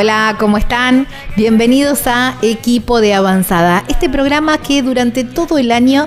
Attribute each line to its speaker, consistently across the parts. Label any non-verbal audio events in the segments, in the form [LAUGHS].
Speaker 1: Hola, ¿cómo están? Bienvenidos a Equipo de Avanzada, este programa que durante todo el año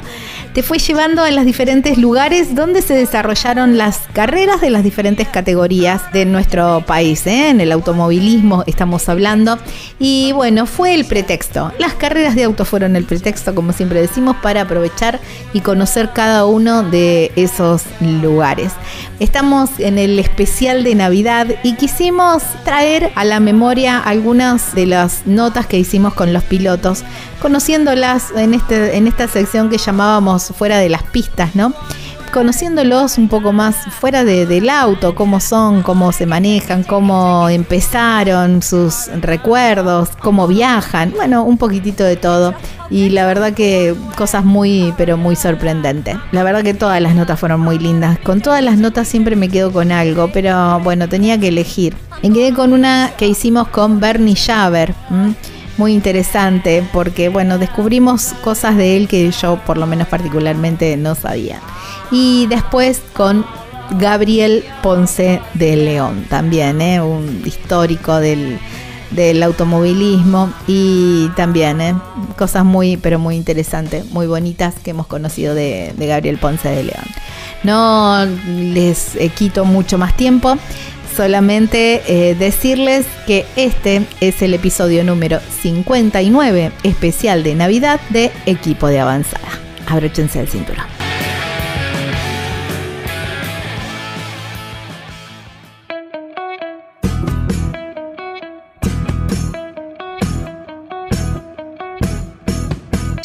Speaker 1: te fue llevando a los diferentes lugares donde se desarrollaron las carreras de las diferentes categorías de nuestro país. ¿eh? En el automovilismo estamos hablando. Y bueno, fue el pretexto. Las carreras de auto fueron el pretexto, como siempre decimos, para aprovechar y conocer cada uno de esos lugares. Estamos en el especial de Navidad y quisimos traer a la memoria algunas de las notas que hicimos con los pilotos, conociéndolas en, este, en esta sección que llamábamos fuera de las pistas, ¿no? conociéndolos un poco más fuera del auto, cómo son, cómo se manejan, cómo empezaron, sus recuerdos, cómo viajan, bueno, un poquitito de todo. Y la verdad que cosas muy, pero muy sorprendentes. La verdad que todas las notas fueron muy lindas. Con todas las notas siempre me quedo con algo, pero bueno, tenía que elegir. Me quedé con una que hicimos con Bernie Schaber muy interesante porque, bueno, descubrimos cosas de él que yo por lo menos particularmente no sabía. Y después con Gabriel Ponce de León, también, ¿eh? un histórico del, automovilismo y también ¿eh? cosas muy, pero muy interesantes, muy bonitas que hemos conocido de, de Gabriel Ponce de León. No les quito mucho más tiempo solamente eh, decirles que este es el episodio número 59 especial de Navidad de Equipo de Avanzada. Abróchense el cinturón.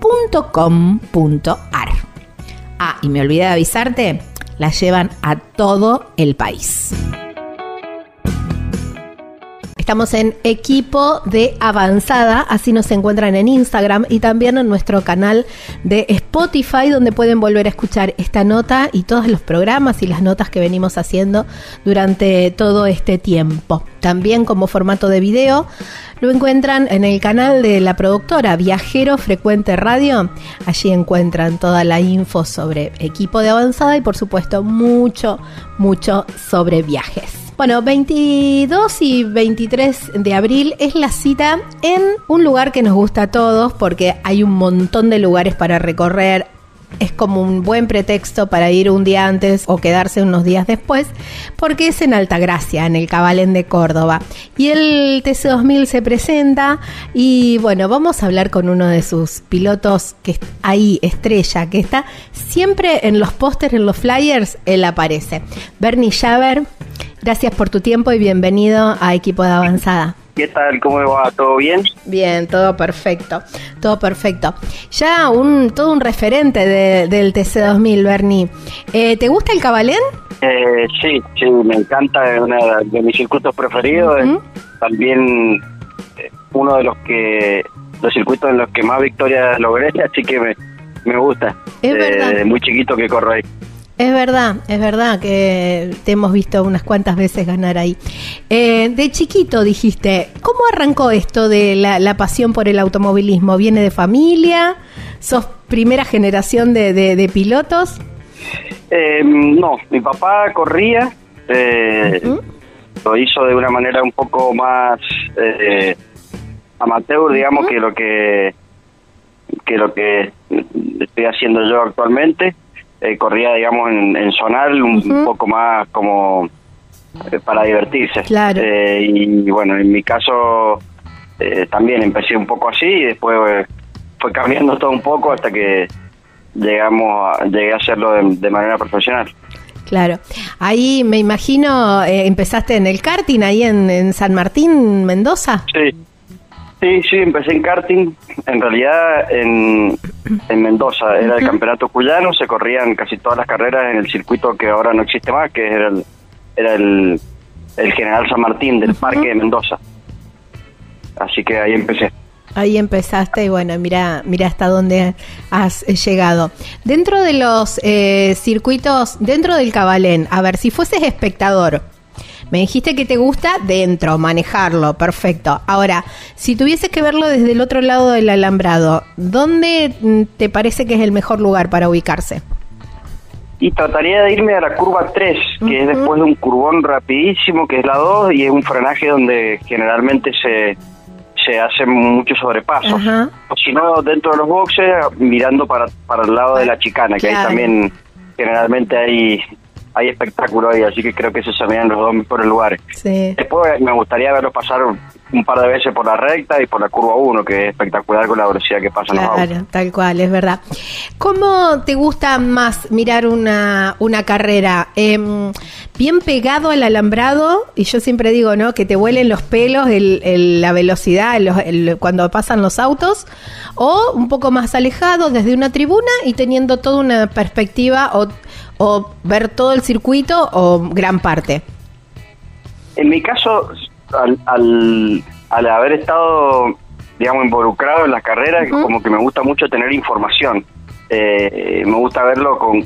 Speaker 1: .com.ar. Ah, y me olvidé de avisarte, la llevan a todo el país. Estamos en equipo de avanzada, así nos encuentran en Instagram y también en nuestro canal de Spotify, donde pueden volver a escuchar esta nota y todos los programas y las notas que venimos haciendo durante todo este tiempo. También como formato de video lo encuentran en el canal de la productora Viajero Frecuente Radio. Allí encuentran toda la info sobre equipo de avanzada y por supuesto mucho, mucho sobre viajes. Bueno, 22 y 23 de abril es la cita en un lugar que nos gusta a todos porque hay un montón de lugares para recorrer es como un buen pretexto para ir un día antes o quedarse unos días después, porque es en Altagracia, en el Cabalén de Córdoba. Y el TC2000 se presenta y bueno, vamos a hablar con uno de sus pilotos que ahí, estrella, que está siempre en los pósters, en los flyers, él aparece. Bernie Schaber, gracias por tu tiempo y bienvenido a Equipo de Avanzada.
Speaker 2: ¿Qué tal? ¿Cómo va? ¿Todo bien?
Speaker 1: Bien, todo perfecto, todo perfecto. Ya un todo un referente del TC2000, Bernie. Eh, ¿Te gusta el cabalén?
Speaker 2: Eh, sí, sí, me encanta, es uno de mis circuitos preferidos. También eh, uno de los que los circuitos en los que más victorias logré, así que me, me gusta.
Speaker 3: Es verdad.
Speaker 2: muy chiquito que corro ahí.
Speaker 3: Es verdad, es verdad que te hemos visto unas cuantas veces ganar ahí. Eh, de chiquito dijiste, ¿cómo arrancó esto de la, pasión por el automovilismo? ¿Viene de familia? ¿Sos primera generación de, de, pilotos?
Speaker 2: Eh, no, mi papá corría, eh, lo hizo de una manera un poco más amateur, digamos, que lo que que lo que estoy haciendo yo actualmente. Eh, corría, digamos, en, en zonal un, poco más como eh, para divertirse.
Speaker 3: Claro.
Speaker 2: Eh, y, bueno, en mi caso también empecé un poco así y después fue cambiando todo un poco hasta que llegamos a, llegué a hacerlo de, manera profesional.
Speaker 3: Claro. Ahí me imagino, empezaste en el karting, ahí en, en San Martín, Mendoza.
Speaker 2: Sí, Sí, sí, empecé en karting, en realidad en, Mendoza, era el campeonato cuyano, se corrían casi todas las carreras en el circuito que ahora no existe más, que era el, era el, General San Martín del Parque de Mendoza. Así que ahí empecé.
Speaker 3: Ahí empezaste y bueno, mira, mira hasta dónde has llegado. Dentro de los eh, circuitos, dentro del Cabalén, a ver, si fueses espectador, me dijiste que te gusta dentro, manejarlo, perfecto. Ahora, si tuvieses que verlo desde el otro lado del alambrado, ¿dónde mm, te parece que es el mejor lugar para ubicarse?
Speaker 2: Y trataría de irme a la curva 3, que es después de un curvón rapidísimo, que es la 2, y es un frenaje donde generalmente se, se hace mucho sobrepaso. O si no, dentro de los boxes, mirando para, para el lado de la chicana, que ahí también generalmente hay hay espectáculo ahí, así que creo que esos serían los dos mejores lugares. Después me gustaría verlos pasar un par de veces por la recta y por la curva 1, que es espectacular con la velocidad que pasan
Speaker 3: claro,
Speaker 2: los
Speaker 3: tal cual, es verdad. ¿Cómo te gusta más mirar una, una carrera? Em, bien pegado al alambrado, y yo siempre digo, ¿no? Que te huelen los pelos, el, la velocidad cuando pasan los autos, o un poco más alejado desde una tribuna y teniendo toda una perspectiva o o ver todo el circuito o gran parte?
Speaker 2: En mi caso, al, al, haber estado, digamos, involucrado en la carrera, como que me gusta mucho tener información. Eh, me gusta verlo con,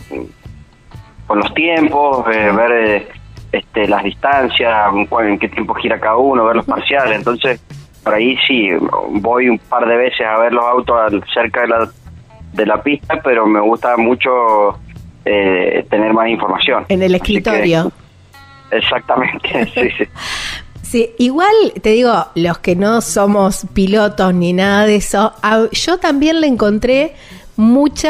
Speaker 2: con los tiempos, eh, ver eh, este, las distancias, en qué tiempo gira cada uno, ver los parciales. Entonces, por ahí sí, voy un par de veces a ver los autos cerca de la, de la pista, pero me gusta mucho eh, tener más información.
Speaker 3: En el escritorio.
Speaker 2: exactamente, [LAUGHS] sí, sí.
Speaker 3: Sí, igual te digo, los que no somos pilotos ni nada de eso, yo también le encontré mucho,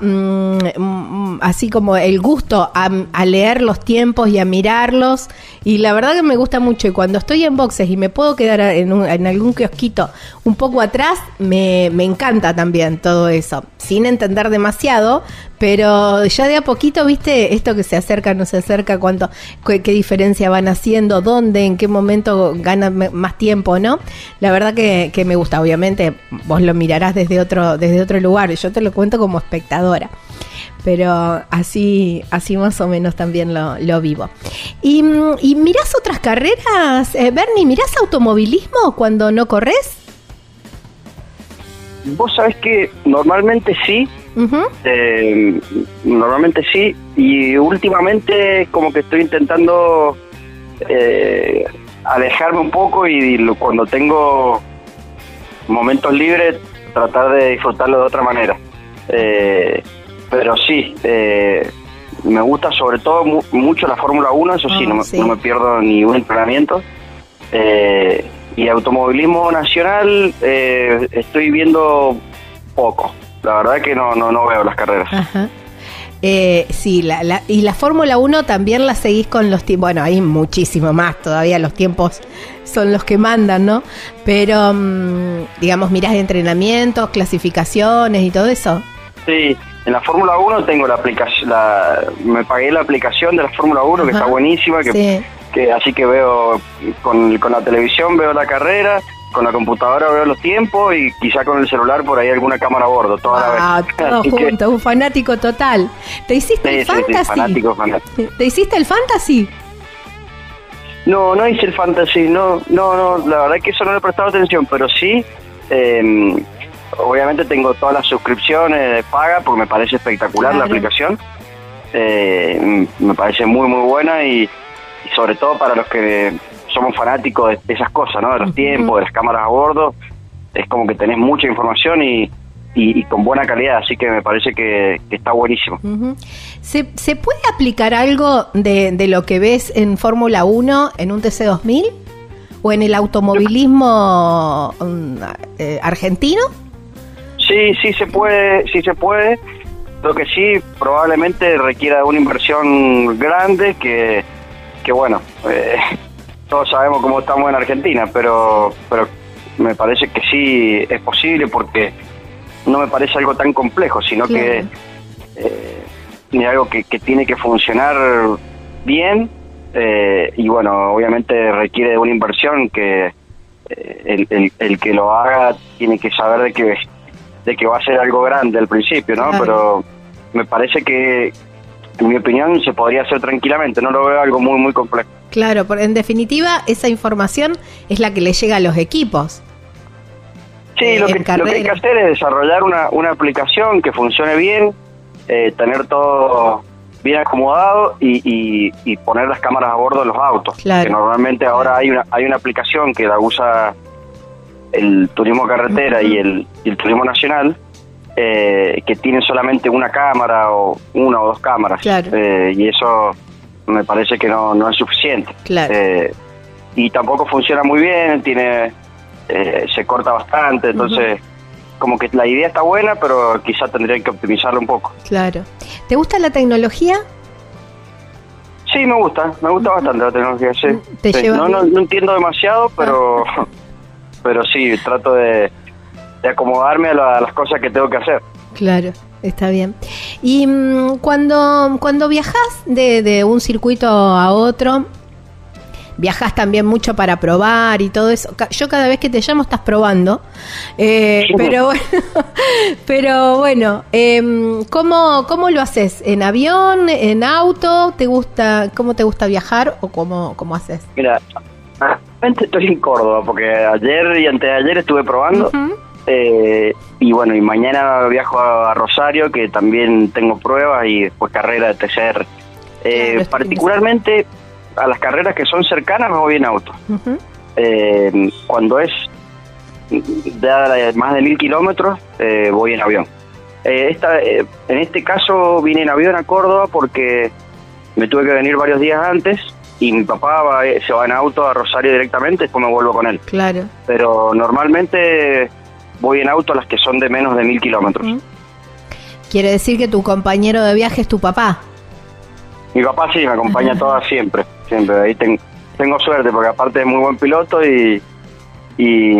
Speaker 3: mm, mm, así como el gusto a, leer los tiempos y a mirarlos. Y la verdad que me gusta mucho. Y cuando estoy en boxes y me puedo quedar en, en algún kiosquito un poco atrás, me, me encanta también todo eso. Sin entender demasiado, pero ya de a poquito, viste, esto que se acerca, no se acerca, cuánto, qué, diferencia van haciendo, dónde, en qué momento ganan más tiempo, ¿no? La verdad que, que, me gusta, obviamente, vos lo mirarás desde otro, desde otro lugar, yo te lo cuento como espectadora. Pero así, así más o menos también lo, lo vivo. ¿Y, ¿Y mirás otras carreras? Eh, Bernie, ¿mirás automovilismo cuando no corres?
Speaker 2: Vos sabés que normalmente sí, eh, normalmente sí, y últimamente como que estoy intentando eh, alejarme un poco y, cuando tengo momentos libres tratar de disfrutarlo de otra manera. Eh, pero sí, me gusta sobre todo mucho la Fórmula 1, eso sí, no, no, me pierdo ni un entrenamiento. Eh, y automovilismo nacional eh, estoy viendo poco. La verdad que no, no, no veo las carreras.
Speaker 3: Eh, sí, la, y la Fórmula 1 también la seguís con los tiempos. Bueno, hay muchísimo más todavía, los tiempos son los que mandan, ¿no? Pero, mm, digamos, mirás entrenamientos, clasificaciones y todo eso.
Speaker 2: Sí, en la Fórmula 1 tengo la aplicación, me pagué la aplicación de la Fórmula 1 que está buenísima, que, que así que veo con, con, la televisión, veo la carrera con la computadora veo los tiempos y quizá con el celular por ahí alguna cámara a bordo, toda la
Speaker 3: Ah,
Speaker 2: vez. [LAUGHS]
Speaker 3: todo
Speaker 2: que-
Speaker 3: junto, un fanático total. ¿Te hiciste
Speaker 2: Sí,
Speaker 3: el
Speaker 2: sí, sí,
Speaker 3: fantasy?
Speaker 2: fanático, fanático.
Speaker 3: ¿Te hiciste el fantasy?
Speaker 2: No, no hice el fantasy, no, no, no, la verdad que eso no le he prestado atención, pero sí, eh, obviamente tengo todas las suscripciones de paga porque me parece espectacular la aplicación, Eh, me parece muy, muy buena y, y sobre todo para los que somos fanáticos de, esas cosas, ¿no? De los tiempos, de las cámaras a bordo, es como que tenés mucha información y, y, y con buena calidad, así que me parece que, que está buenísimo.
Speaker 3: ¿Se, se puede aplicar algo de, de lo que ves en Fórmula 1 en un TC2000? ¿O en el automovilismo mm, eh, argentino?
Speaker 2: Sí, sí se puede, sí se puede. Lo que sí probablemente requiera una inversión grande que, que bueno, eh, todos sabemos cómo estamos en Argentina, pero, pero me parece que sí es posible porque no me parece algo tan complejo, sino
Speaker 3: Claro.
Speaker 2: que eh, algo que, que tiene que funcionar bien eh, y bueno, obviamente requiere de una inversión que eh, el, el, el que lo haga tiene que saber de que de que va a ser algo grande al principio, ¿no?
Speaker 3: Claro.
Speaker 2: Pero me parece que, en mi opinión, se podría hacer tranquilamente. No lo veo algo muy, muy complejo.
Speaker 3: Claro, por- en definitiva, esa información es la que le llega a los equipos.
Speaker 2: Sí,
Speaker 3: Eh,
Speaker 2: lo, que, lo que hay que hacer es desarrollar una, una aplicación que funcione bien, eh, tener todo bien acomodado y, y- y poner las cámaras a bordo de los autos.
Speaker 3: Claro.
Speaker 2: Que normalmente ahora hay una, hay una aplicación que la usa el turismo carretera y, el, y el turismo nacional, eh, que tienen solamente una cámara o una o dos cámaras.
Speaker 3: Claro.
Speaker 2: Eh, y eso me parece que no, no es suficiente.
Speaker 3: Claro.
Speaker 2: Eh, y tampoco funciona muy bien, tiene eh, se corta bastante, entonces como que la idea está buena, pero quizá tendría que optimizarla un poco.
Speaker 3: Claro. ¿Te gusta la tecnología?
Speaker 2: Sí, me gusta, me gusta bastante la tecnología, sí.
Speaker 3: ¿Te
Speaker 2: Sí, No, no, no entiendo demasiado, pero [LAUGHS] pero sí, trato de, de acomodarme a, la- a las cosas que tengo que hacer.
Speaker 3: Claro, está bien. Y mm, cuando, cuando viajas de, de un circuito a otro, viajas también mucho para probar y todo eso. Yo cada vez que te llamo estás probando. Eh,
Speaker 2: Sí.
Speaker 3: pero [LAUGHS] bueno, pero bueno em, ¿cómo, ¿cómo lo haces? ¿En avión? ¿En auto? ¿Te gusta, ¿Cómo te gusta viajar o cómo, cómo haces?
Speaker 2: Mira, estoy en Córdoba, porque ayer y antes de ayer estuve probando.
Speaker 3: Ujú.
Speaker 2: Eh, y bueno, y mañana viajo a Rosario, que también tengo pruebas y después carrera de TCR. Eh, particularmente a las carreras que son cercanas me voy en auto.
Speaker 3: Ujú.
Speaker 2: Eh, cuando es de más de mil kilómetros, eh, voy en avión. Esta, en este caso vine en avión a Córdoba porque me tuve que venir varios días antes y mi papá va- se va en auto a Rosario directamente, después me vuelvo con él
Speaker 3: Claro.
Speaker 2: pero normalmente voy en auto a las que son de menos de mil kilómetros.
Speaker 3: Quiere decir que tu compañero de viaje es tu papá.
Speaker 2: Mi papá sí me acompaña todas siempre, siempre. Ahí ten- tengo suerte porque aparte es muy buen piloto y, y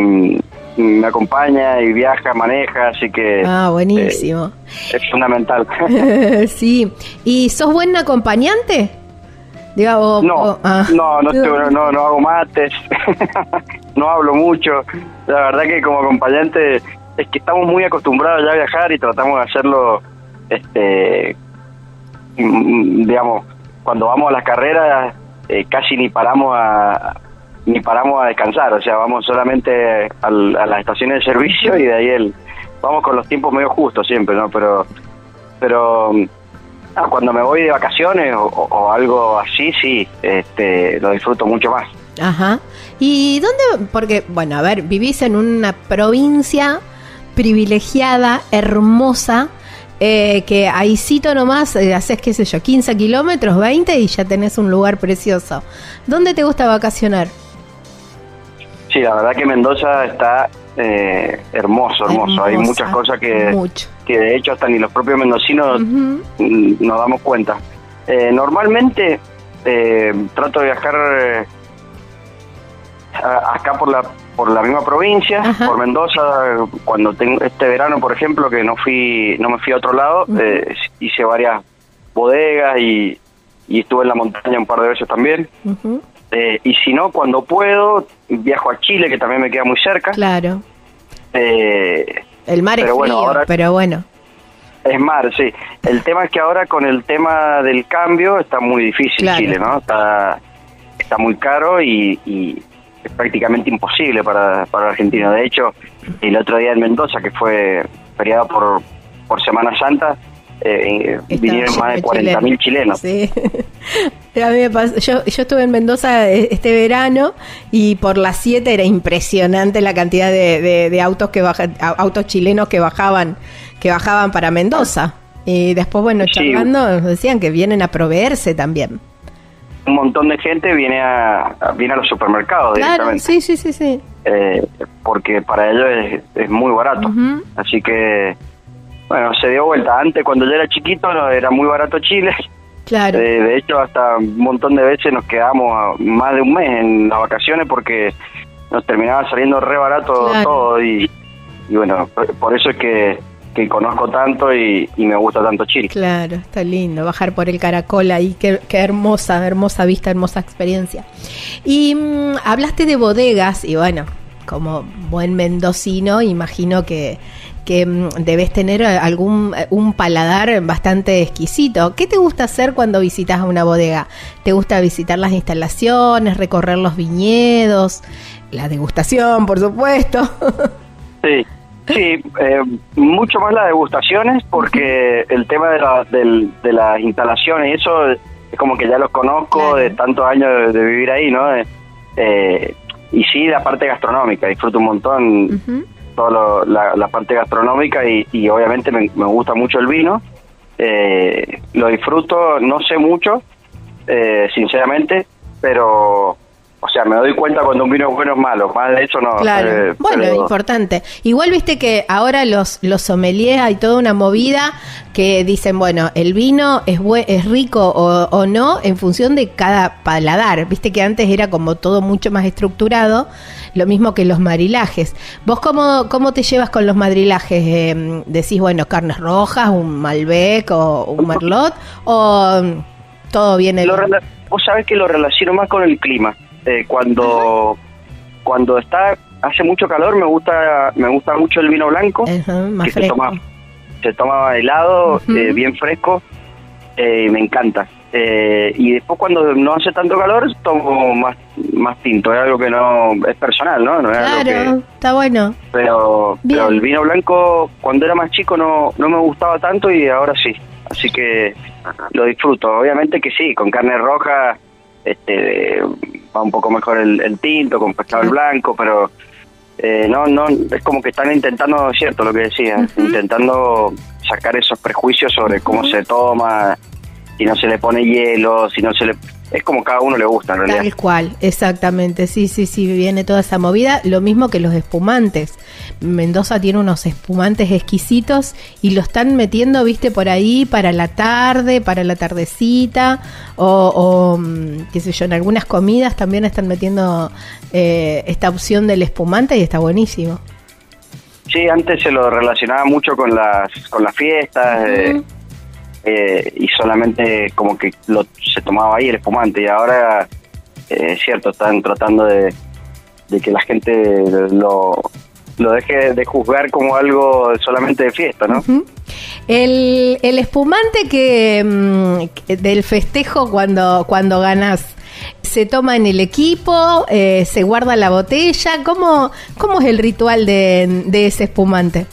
Speaker 2: me acompaña y viaja, maneja, así que
Speaker 3: Ah, buenísimo.
Speaker 2: es fundamental. [LAUGHS]
Speaker 3: sí. ¿Y sos buen acompañante? Diga,
Speaker 2: No,
Speaker 3: ah.
Speaker 2: no, no, no, no hago mates, [LAUGHS] no hablo mucho. La verdad que como acompañante es que estamos muy acostumbrados ya a viajar y tratamos de hacerlo, este, mm, digamos, cuando vamos a las carreras eh, casi ni paramos a ni paramos a descansar, o sea, vamos solamente al- a las estaciones de servicio y de ahí el vamos con los tiempos medio justos siempre, ¿no? Pero pero mm, ah, cuando me voy de vacaciones o, algo así, sí, este, lo disfruto mucho más.
Speaker 3: Ajá. ¿Y dónde? Porque, bueno, a ver, vivís en una provincia privilegiada, hermosa, eh, que ahí cito nomás, eh, haces, qué sé yo, 15 kilómetros, 20 y ya tenés un lugar precioso. ¿Dónde te gusta vacacionar?
Speaker 2: Sí, la verdad que Mendoza está eh, hermoso, hermoso. Hay muchas cosas que,
Speaker 3: Mucho.
Speaker 2: Que de hecho hasta ni los propios mendocinos mm, nos damos cuenta. Eh, normalmente eh, trato de viajar eh, a- acá por la por la misma provincia,
Speaker 3: Ajá.
Speaker 2: por Mendoza. Cuando tengo este verano, por ejemplo, que no fui no me fui a otro lado, eh, hice varias bodegas y, y estuve en la montaña un par de veces también. Y si no, cuando puedo, viajo a Chile, que también me queda muy cerca.
Speaker 3: Claro.
Speaker 2: Eh,
Speaker 3: el mar es frío, pero bueno.
Speaker 2: Es mar, sí. El tema es que ahora con el tema del cambio está muy difícil Chile, ¿no? Está, está muy caro y, es prácticamente imposible para, para el argentino. De hecho, el otro día en Mendoza, que fue feriado por, por Semana Santa, eh, vinieron más de 40.000 chilenos. Sí. [LAUGHS]
Speaker 3: A mí me yo, yo estuve en Mendoza eh, este verano y por las 7 era impresionante la cantidad de, de, autos que bajan, autos chilenos que bajaban que bajaban para Mendoza. Y después, bueno, charlando, nos decían que vienen a proveerse también.
Speaker 2: Un montón de gente viene a, viene a los supermercados
Speaker 3: claro, Sí, sí, sí, sí.
Speaker 2: Eh, porque para ellos es, muy barato. Así que, bueno, se dio vuelta. Antes, cuando yo era chiquito, era muy barato Chile.
Speaker 3: Claro.
Speaker 2: Eh, de hecho, hasta un montón de veces nos quedamos más de un mes en las vacaciones porque nos terminaba saliendo re barato todo. Y, y bueno, por eso es que que conozco tanto y, me gusta tanto Chile.
Speaker 3: Claro, está lindo bajar por el caracol ahí, qué, hermosa, hermosa vista, hermosa experiencia. Y mm, hablaste de bodegas y bueno, como buen mendocino, imagino que, que mm, debes tener algún un paladar bastante exquisito. ¿Qué te gusta hacer cuando visitas a una bodega? ¿Te gusta visitar las instalaciones, recorrer los viñedos, la degustación, por supuesto? [LAUGHS]
Speaker 2: Sí, Sí, eh, mucho más las degustaciones porque el tema de, la, de las instalaciones y eso es como que ya los conozco de tantos años de, vivir ahí, ¿no? Eh, y sí, la parte gastronómica, disfruto un montón toda la, parte gastronómica y, obviamente me, gusta mucho el vino. Eh, lo disfruto, no sé mucho, sinceramente, pero o sea, me doy cuenta cuando un vino es bueno o malo, más de eso no.
Speaker 3: Claro, eh, bueno, importante. Igual viste que ahora los, los sommeliers hay toda una movida que dicen, bueno, el vino es, es rico o, no en función de cada paladar. Viste que antes era como todo mucho más estructurado, lo mismo que los marilajes. ¿Vos cómo, cómo te llevas con los marilajes? Em, ¿Decís, bueno, carnes rojas, un Malbec o un Merlot? ¿O todo viene...?
Speaker 2: vos sabés que lo relaciono más con el clima. Eh, cuando cuando está hace mucho calor me gusta me gusta mucho el vino blanco que se toma se toma helado eh, bien fresco eh, me encanta. Y después cuando no hace tanto calor tomo más más tinto. Es algo que no es personal no,
Speaker 3: claro está bueno.
Speaker 2: Pero pero el vino blanco cuando era más chico no no me gustaba tanto y ahora sí. Así que lo disfruto. Obviamente que sí con carne roja este va un poco mejor el, tinto con pescado blanco, pero eh, no, no, es como que están intentando, cierto lo que decía, intentando sacar esos prejuicios sobre cómo se toma, si no se le pone hielo, si no se le es como cada uno le gusta en realidad.
Speaker 3: Tal cual, exactamente, sí, sí, sí, viene toda esa movida, lo mismo que los espumantes. Mendoza tiene unos espumantes exquisitos y lo están metiendo, viste, por ahí para la tarde, para la tardecita, o, mm, qué sé yo, en algunas comidas también están metiendo eh, esta opción del espumante y está buenísimo.
Speaker 2: Sí, antes se lo relacionaba mucho con las, con las fiestas. Eh, eh, y solamente como que lo, se tomaba ahí el espumante y ahora eh, es cierto, están tratando de, que la gente lo, deje de juzgar como algo solamente de fiesta, ¿no?
Speaker 3: el, el, espumante que mm, del festejo cuando, cuando ganas, ¿se toma en el equipo? Eh, ¿Se guarda la botella? ¿Cómo, cómo es el ritual de ese espumante?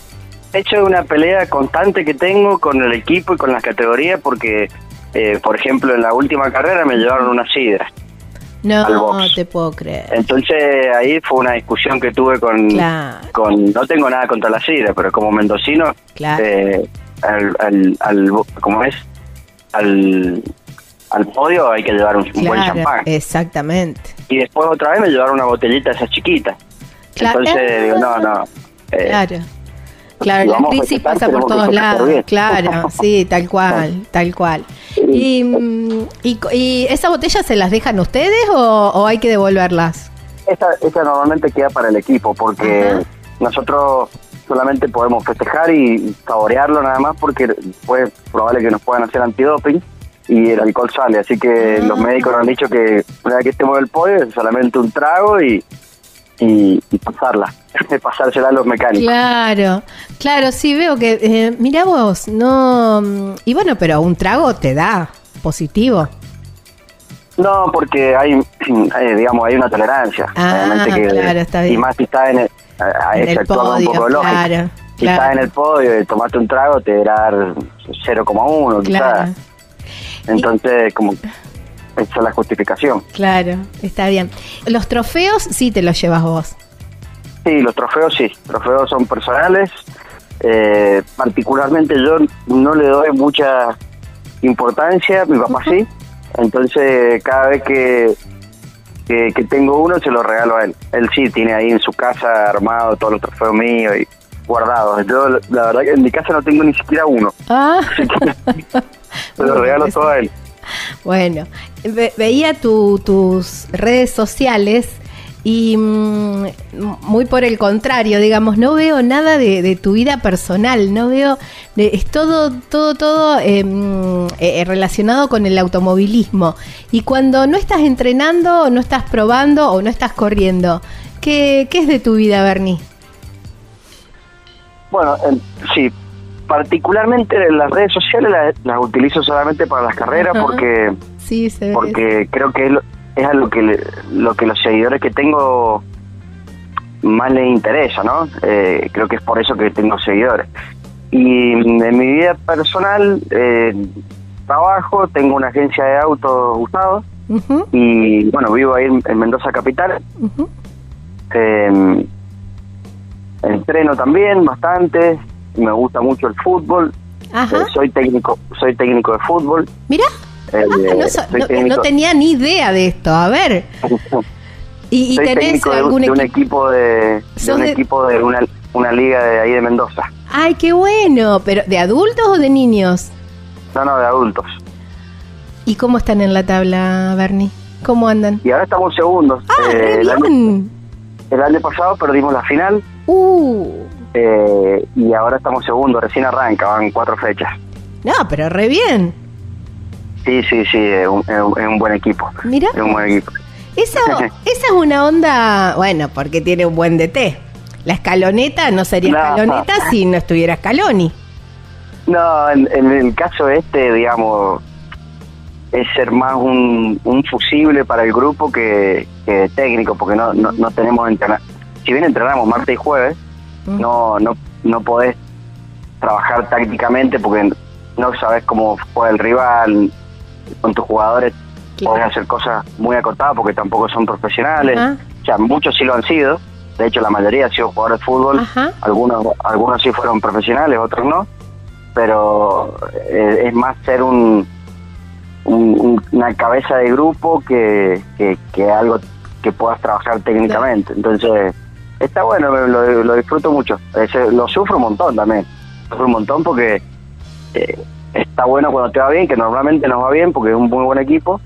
Speaker 2: Hecho es una pelea constante que tengo con el equipo y con las categorías porque, eh, por ejemplo, en la última carrera me llevaron una sidra.
Speaker 3: No, no te puedo creer.
Speaker 2: Entonces ahí fue una discusión que tuve con, con no tengo nada contra la sidra, pero como mendocino, eh, al, al, al, ¿cómo es? Al, al podio hay que llevar un, buen champán.
Speaker 3: Exactamente.
Speaker 2: Y después otra vez me llevaron una botellita de esas chiquitas. Entonces digo, no, no.
Speaker 3: Eh, claro Claro, la crisis pasa por todos lados. Claro, [LAUGHS] sí, tal cual, tal cual. Y, mm, y, esas botellas se las dejan ustedes o, hay que devolverlas?
Speaker 2: Esta, normalmente queda para el equipo porque nosotros solamente podemos festejar y saborearlo nada más porque es probable que nos puedan hacer antidoping y el alcohol sale. Así que
Speaker 3: Ah.
Speaker 2: los médicos nos han dicho que una vez que estemos en el podio es solamente un trago y, y, y pasarla, [LAUGHS] pasársela a los mecánicos.
Speaker 3: Claro, claro, sí veo que, eh, mira vos, no, mm, y bueno, pero un trago te da positivo.
Speaker 2: No, porque hay, hay, [CLEARS THROAT] digamos, hay una tolerancia.
Speaker 3: Ah,
Speaker 2: obviamente que,
Speaker 3: claro, está bien.
Speaker 2: Y más si estás en el,
Speaker 3: En el
Speaker 2: actúa un
Speaker 3: podio,
Speaker 2: poco lógico.
Speaker 3: claro,
Speaker 2: Si
Speaker 3: claro.
Speaker 2: estás en el podio y tomaste un trago, te dará 0,1
Speaker 3: Claro,
Speaker 2: quizás. Entonces, como esa es la justificación.
Speaker 3: claro, está bien. Los trofeos sí te los llevas vos.
Speaker 2: Sí, los trofeos sí. Trofeos son personales. Eh, particularmente yo no le doy mucha importancia, mi papá sí. Entonces, cada vez que, que, que tengo uno, se lo regalo a él. Él sí tiene ahí en su casa armado todos los trofeos míos y guardados. Yo, la verdad, que en mi casa no tengo ni siquiera uno.
Speaker 3: Ah, [LAUGHS]
Speaker 2: se lo regalo todo a él. [LAUGHS]
Speaker 3: bueno, ve- veía tu- tus redes sociales y mm, muy por el contrario, digamos, no veo nada de, tu vida personal, no veo, de- es todo, todo, todo eh, mm, eh, relacionado con el automovilismo. Y cuando no estás entrenando, no estás probando, o no estás corriendo, ¿qué, es de tu vida, Bernie?
Speaker 2: Bueno, en- sí, particularmente las redes sociales las, las utilizo solamente para las carreras
Speaker 3: Ajá.
Speaker 2: porque
Speaker 3: Sí, se ve.
Speaker 2: porque creo que es, lo, es a lo que le- lo que los seguidores que tengo más les interesa, ¿no? Eh, creo que es por eso que tengo seguidores. Y en mi vida personal eh, trabajo, tengo una agencia de autos usados y bueno, vivo ahí en, en Mendoza Capital. Eh, entreno también bastante, me gusta mucho el fútbol,
Speaker 3: Ajá.
Speaker 2: eh, soy técnico, soy técnico de fútbol.
Speaker 3: Mira,
Speaker 2: eh,
Speaker 3: Ah, no, so-
Speaker 2: soy
Speaker 3: no- tenía ni idea de esto. A ver, [LAUGHS] ¿y, y
Speaker 2: soy
Speaker 3: tenés
Speaker 2: de,
Speaker 3: algún
Speaker 2: de un
Speaker 3: equipo?
Speaker 2: de, de
Speaker 3: ¿Sos
Speaker 2: un equipo de una, una liga de ahí de Mendoza.
Speaker 3: Ay, qué bueno, pero ¿de adultos o de niños?
Speaker 2: No, no, de adultos.
Speaker 3: ¿Y cómo están en la tabla, Bernie? ¿Cómo andan?
Speaker 2: Y ahora estamos segundos.
Speaker 3: Ah,
Speaker 2: Eh,
Speaker 3: re
Speaker 2: el, año, el año pasado perdimos la final
Speaker 3: Uh,
Speaker 2: eh, y ahora estamos segundos, recién arranca, van cuatro fechas.
Speaker 3: no, pero re bien.
Speaker 2: Sí, sí, sí, es un, es buen equipo.
Speaker 3: Mira,
Speaker 2: Es un buen equipo.
Speaker 3: esa, [LAUGHS] esa es una onda, bueno, porque tiene un buen DT. La escaloneta no sería
Speaker 2: No.
Speaker 3: escaloneta si no estuviera Scaloni.
Speaker 2: No, en, en el caso este, digamos, es ser más un, un fusible para el grupo que, que técnico, porque no, no, no tenemos entrenar. Si bien entrenamos martes y jueves. No, no, no podés trabajar tácticamente porque no sabes cómo juega el rival, con tus jugadores
Speaker 3: Claro.
Speaker 2: podés hacer cosas muy acotadas porque tampoco son profesionales.
Speaker 3: Ajá.
Speaker 2: O sea, muchos sí lo han sido, de hecho la mayoría han sido jugadores de fútbol,
Speaker 3: Ajá.
Speaker 2: algunos algunos sí fueron profesionales, otros no, pero eh, es más ser un, un- un- una cabeza de grupo que, que, que algo que puedas trabajar técnicamente. Entonces, está bueno, lo, lo disfruto mucho. Ese- lo sufro un montón también. Sufro un montón porque eh, está bueno cuando te va bien, que normalmente nos va bien porque es un muy buen equipo.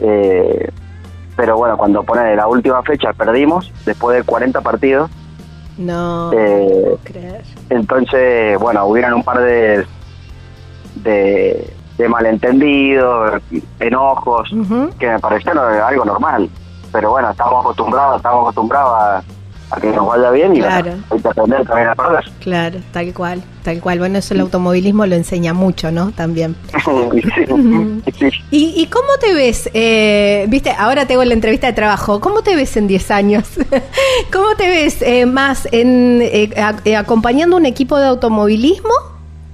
Speaker 2: Eh, pero bueno, cuando pone la última fecha perdimos, después de 40 partidos.
Speaker 3: No,
Speaker 2: Eh,
Speaker 3: puedo creer.
Speaker 2: entonces, bueno, hubieran un par de, de, de malentendidos, enojos, que me parecieron algo normal. Pero bueno, estamos acostumbrados, estamos acostumbrados a, a que nos vaya bien y
Speaker 3: Claro.
Speaker 2: bueno, hay que aprender también a perder.
Speaker 3: Claro, tal cual, tal cual. Bueno, eso el automovilismo lo enseña mucho, ¿no? También. [LAUGHS] [LAUGHS] ¿Y, y cómo te ves? Eh, Viste, ahora tengo la entrevista de trabajo. ¿Cómo te ves en 10 años? [LAUGHS] ¿Cómo te ves eh, más en eh, a- eh, acompañando un equipo de automovilismo?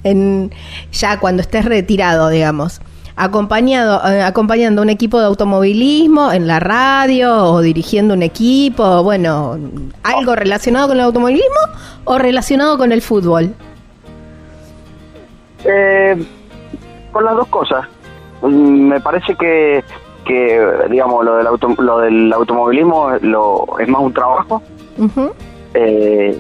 Speaker 3: En, ya cuando estés retirado, digamos. Acompañado, eh, acompañando un equipo de automovilismo en la radio o dirigiendo un equipo, bueno, algo relacionado con el automovilismo o relacionado con el fútbol.
Speaker 2: Eh, con las dos cosas. Mm, Me parece que, que digamos, lo del, auto, lo del automovilismo lo, es más un trabajo. Eh,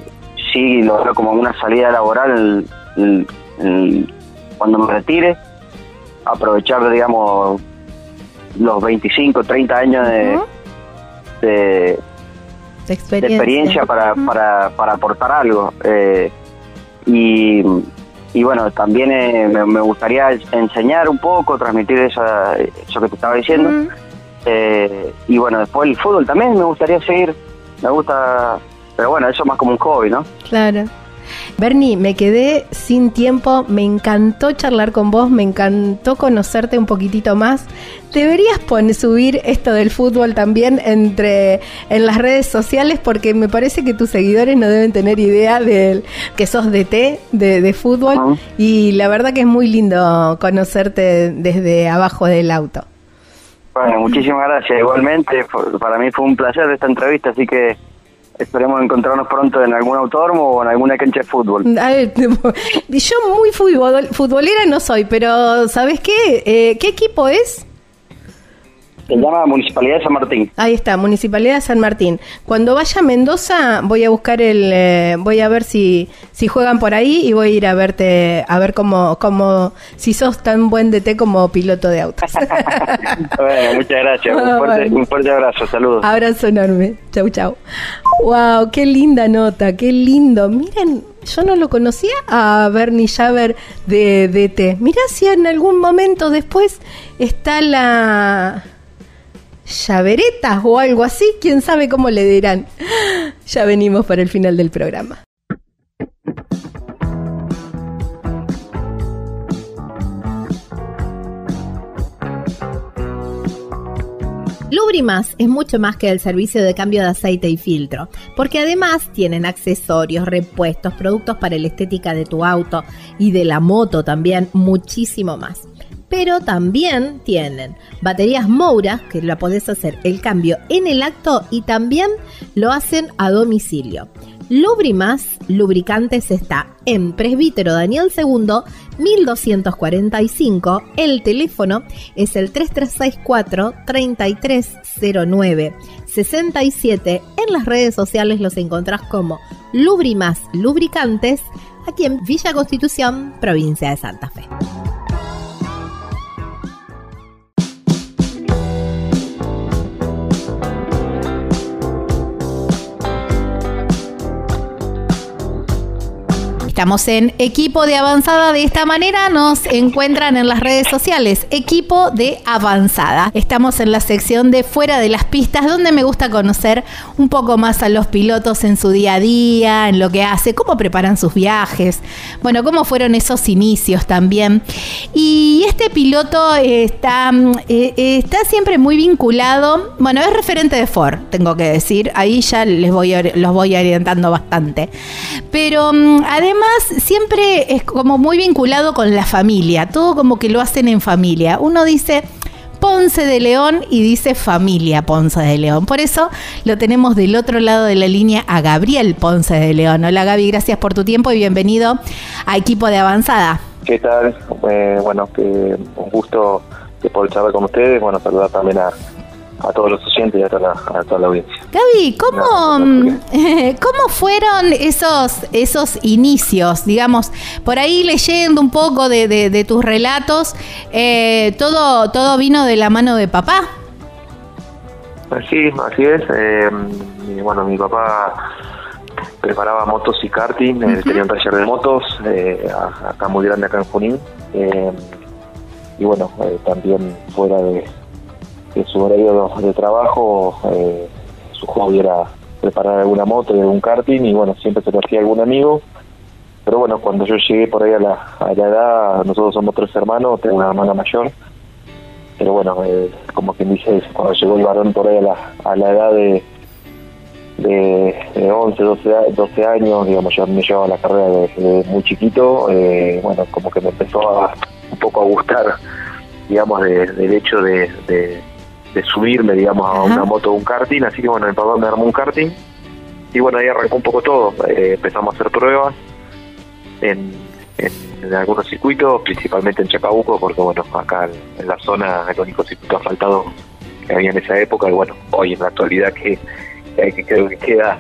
Speaker 2: sí, lo veo como una salida laboral el- el- cuando me retire. Aprovechar, digamos, los 25, 30 años de, de,
Speaker 3: De
Speaker 2: de
Speaker 3: experiencia.
Speaker 2: experiencia para, para, para aportar algo. Eh, y y bueno, también eh, me, gustaría enseñar un poco, transmitir eso, eso que te estaba diciendo. Eh, y bueno, después el fútbol también me gustaría seguir, me gusta, pero bueno, eso más como un hobby, ¿no?
Speaker 3: Claro. Bernie, me quedé sin tiempo, me encantó charlar con vos, me encantó conocerte un poquitito más. Deberías poner, subir esto del fútbol también entre en las redes sociales porque me parece que tus seguidores no deben tener idea de que sos de T, de, de fútbol, y la verdad que es muy lindo conocerte desde abajo del auto.
Speaker 2: Bueno, muchísimas gracias. Igualmente, para mí fue un placer esta entrevista, así que Esperemos encontrarnos pronto en algún autódromo o en alguna cancha de fútbol. [LAUGHS] [LAUGHS]
Speaker 3: Yo muy futbolera no soy, pero ¿sabes qué? Eh, ¿Qué equipo es?
Speaker 2: Se llama Municipalidad de San Martín.
Speaker 3: Ahí está, Municipalidad de San Martín. Cuando vaya a Mendoza voy a buscar el, eh, voy a ver si, si juegan por ahí y voy a ir a verte, a ver cómo, cómo, si sos tan buen DT como piloto de autos. [LAUGHS]
Speaker 2: bueno, muchas gracias. Un fuerte, un fuerte abrazo, saludos.
Speaker 3: Abrazo enorme. Chau, chau. Wow, qué linda nota, qué lindo. Miren, yo no lo conocía a Bernie Javer de DT. Mirá si en algún momento después está la llaveretas o algo así, quién sabe cómo le dirán. Ya venimos para el final del programa. Lubrimas es mucho más que el servicio de cambio de aceite y filtro, porque además tienen accesorios, repuestos, productos para la estética de tu auto y de la moto también, muchísimo más pero también tienen baterías Moura, que la podés hacer el cambio en el acto y también lo hacen a domicilio. Lubrimas Lubricantes está en Presbítero Daniel II 1245. El teléfono es el 3364 3309 67. En las redes sociales los encontrás como Lubrimas Lubricantes aquí en Villa Constitución, provincia de Santa Fe. Estamos en Equipo de Avanzada. De esta manera nos encuentran en las redes sociales. Equipo de Avanzada. Estamos en la sección de Fuera de las Pistas, donde me gusta conocer un poco más a los pilotos en su día a día, en lo que hace, cómo preparan sus viajes. Bueno, cómo fueron esos inicios también. Y este piloto está, eh, está siempre muy vinculado. Bueno, es referente de Ford, tengo que decir. Ahí ya les voy, los voy orientando bastante. Pero mm, siempre es como muy vinculado con la familia, todo como que lo hacen en familia. Uno dice Ponce de León y dice familia Ponce de León. Por eso lo tenemos del otro lado de la línea a Gabriel Ponce de León. Hola Gaby, gracias por tu tiempo y bienvenido a Equipo de Avanzada.
Speaker 4: ¿Qué tal? Eh, bueno, que un gusto de poder charlar con ustedes. Bueno, saludar también a, a todos los oyentes y a toda la, audiencia.
Speaker 3: Gaby, ¿cómo, [LAUGHS] ¿cómo fueron esos, esos inicios? Digamos, por ahí leyendo un poco de, tus relatos, eh, todo, todo vino de la mano de papá.
Speaker 4: Sí, así es. Eh, bueno, mi papá preparaba motos y karting, tenía un taller de motos, eh, acá muy grande, acá en Junín. y bueno, también fuera de, que su horario de trabajo, eh, su hobby era preparar alguna moto y algún karting y bueno, siempre se lo hacía algún amigo. Pero bueno, cuando yo llegué por ahí a la, a la edad, nosotros somos tres hermanos, tengo una hermana mayor, pero bueno, eh, como quien dice, cuando llegó el varón por ahí a la, a la edad de, de, 11, 12, 12 años, digamos, yo me llevaba la carrera desde muy chiquito, eh, bueno, como que me empezó a, un poco a gustar, digamos, del hecho de, de subirme, digamos, a una moto o un karting, así que bueno, mi papá me armó un karting y bueno, ahí arrancó un poco todo, eh, empezamos a hacer pruebas en, en, algunos circuitos, principalmente en Chacabuco, porque bueno, acá en, la zona el único circuito asfaltado que había en esa época, y bueno, hoy en la actualidad que, que creo que queda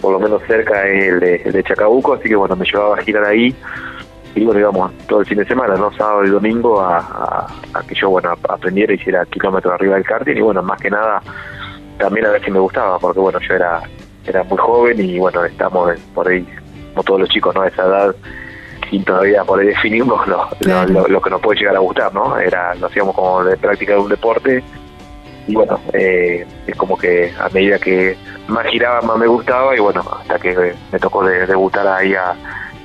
Speaker 4: por lo menos cerca el de, el de Chacabuco, así que bueno, me llevaba a girar ahí y bueno, íbamos todo el fin de semana, ¿no? Sábado y domingo a, que yo, bueno, aprendiera y hiciera kilómetros arriba del karting y bueno, más que nada también a ver si me gustaba, porque bueno, yo era era muy joven y bueno, estamos por ahí, como todos los chicos, ¿no? A esa edad sin todavía poder definirnos lo, lo, que nos puede llegar a gustar, ¿no? Era, lo hacíamos como de práctica de un deporte y bueno, eh, es como que a medida que más giraba, más me gustaba y bueno, hasta que me tocó debutar ahí a,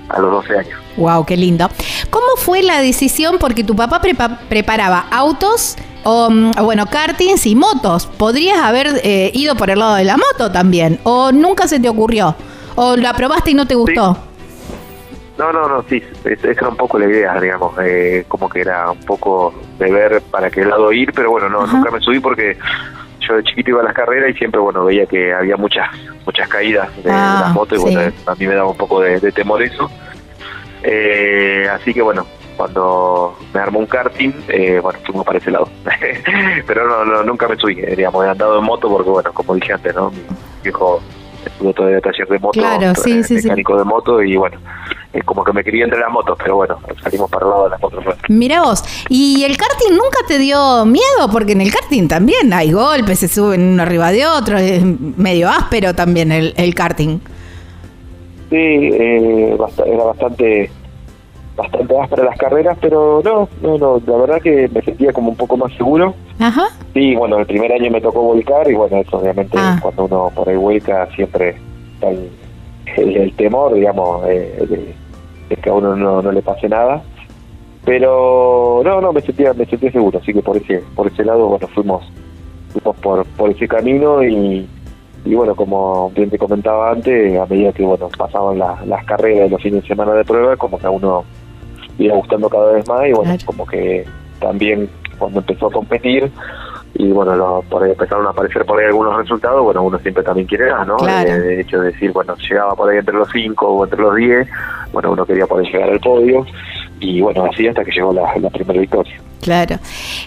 Speaker 4: a los 12 años.
Speaker 1: Wow, qué lindo. ¿Cómo fue la decisión? Porque tu papá preparaba autos, o, mm, bueno, kartings y motos. ¿Podrías haber eh, ido por el lado de la moto también? ¿O nunca se te ocurrió? ¿O la probaste y no te gustó?
Speaker 4: No, no, no, sí, esa era un poco la idea, digamos, eh, como que era un poco de ver para qué lado ir, pero bueno, no, nunca me subí porque yo de chiquito iba a las carreras y siempre, bueno, veía que había muchas muchas caídas de, ah, las motos y bueno, a mí me daba un poco de, temor eso. Eh, así que bueno, cuando me armó un karting, eh, bueno, fuimos para ese lado. [LAUGHS] pero no, no, nunca me subí, eh, digamos, he andado en moto porque, bueno, como dije antes, ¿no? Mi viejo estuvo todo de taller de moto,
Speaker 1: claro, sí, sí,
Speaker 4: mecánico de moto y bueno, es como que me quería entre las motos, pero bueno, salimos para el lado de las motos.
Speaker 1: Mira vos, ¿y el karting nunca te dio miedo? Porque en el karting también hay golpes, se suben uno arriba de otro, es medio áspero también el, el karting.
Speaker 4: Sí, eh, era bastante bastante áspera las carreras, pero no, no, no, la verdad que me sentía como un poco más seguro.
Speaker 1: Ajá.
Speaker 4: Sí, bueno, el primer año me tocó volcar y bueno, eso obviamente ah. cuando uno por ahí vuelca siempre está el, temor, digamos, eh, es que a uno no, no le pase nada. Pero no, no, me sentía, me sentía seguro, así que por ese, por ese lado, bueno, fuimos, fuimos por, por ese camino y, y bueno, como bien te comentaba antes, a medida que bueno pasaban las carreras y los fines de semana de prueba, como que a uno iba gustando cada vez más y bueno, como que también cuando empezó a competir y bueno, por ahí empezaron a aparecer por ahí algunos resultados, bueno, uno siempre también quiere ganar, ¿no? De, hecho, decir, bueno, llegaba por ahí entre los 5 o entre los 10, bueno, uno quería poder llegar al podio y bueno, así hasta que llegó la, primera victoria.
Speaker 1: Claro.